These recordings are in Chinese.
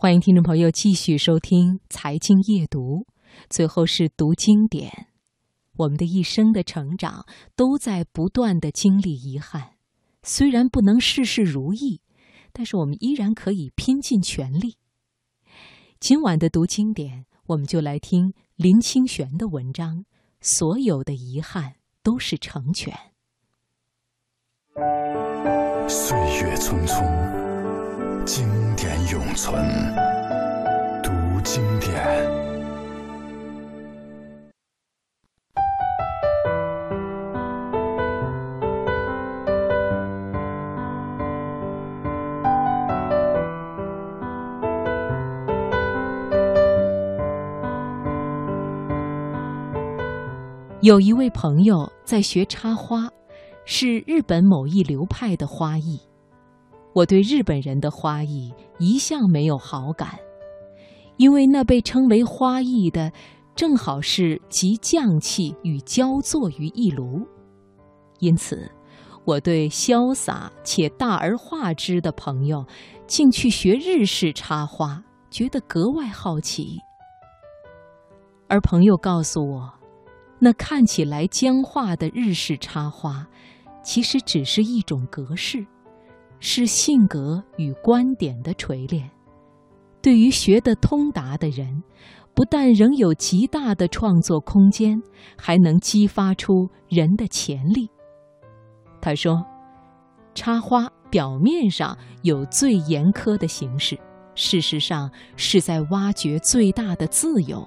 欢迎听众朋友继续收听《财经夜读》，最后是读经典。我们的一生的成长都在不断的经历遗憾，虽然不能事事如意，但是我们依然可以拼尽全力。今晚的读经典，我们就来听林清玄的文章：所有的遗憾都是成全。岁月匆匆，永存。读经典。有一位朋友在学插花。是日本某一流派的花艺，我对日本人的花艺一向没有好感，因为那被称为花艺的，正好是集匠气与焦作于一炉。因此，我对潇洒且大而化之的朋友，竟去学日式插花，觉得格外好奇。而朋友告诉我，那看起来僵化的日式插花。其实只是一种格式，是性格与观点的锤炼。对于学得通达的人，不但仍有极大的创作空间，还能激发出人的潜力。他说：“插花表面上有最严苛的形式，事实上是在挖掘最大的自由。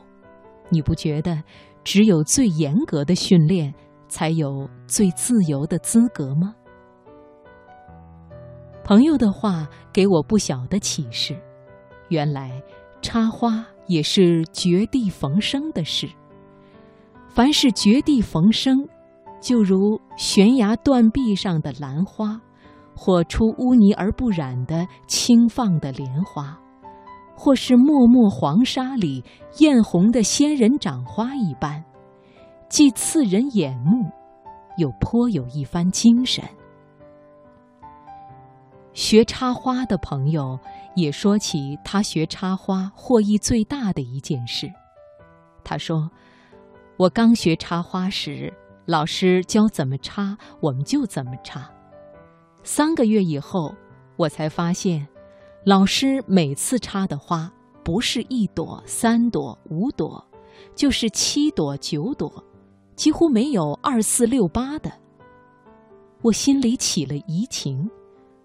你不觉得只有最严格的训练？”才有最自由的资格吗？朋友的话给我不小的启示。原来插花也是绝地逢生的事。凡是绝地逢生，就如悬崖断壁上的兰花，或出污泥而不染的轻放的莲花，或是漠漠黄沙里艳红的仙人掌花一般。既刺人眼目，又颇有一番精神。学插花的朋友也说起他学插花获益最大的一件事。他说：“我刚学插花时，老师教怎么插，我们就怎么插。三个月以后，我才发现，老师每次插的花不是一朵、三朵、五朵，就是七朵、九朵。”几乎没有二四六八的，我心里起了疑情，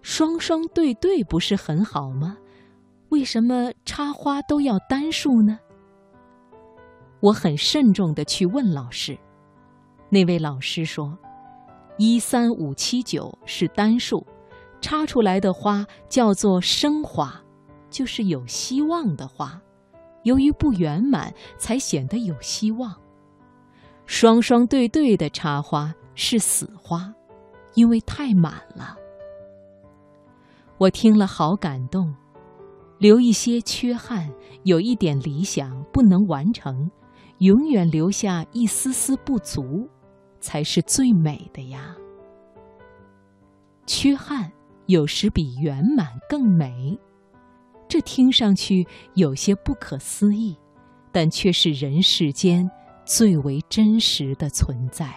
双双对对不是很好吗？为什么插花都要单数呢？我很慎重的去问老师，那位老师说，一三五七九是单数，插出来的花叫做生花，就是有希望的花，由于不圆满，才显得有希望。双双对对的插花是死花，因为太满了。我听了好感动，留一些缺憾，有一点理想不能完成，永远留下一丝丝不足，才是最美的呀。缺憾有时比圆满更美，这听上去有些不可思议，但却是人世间。最为真实的存在。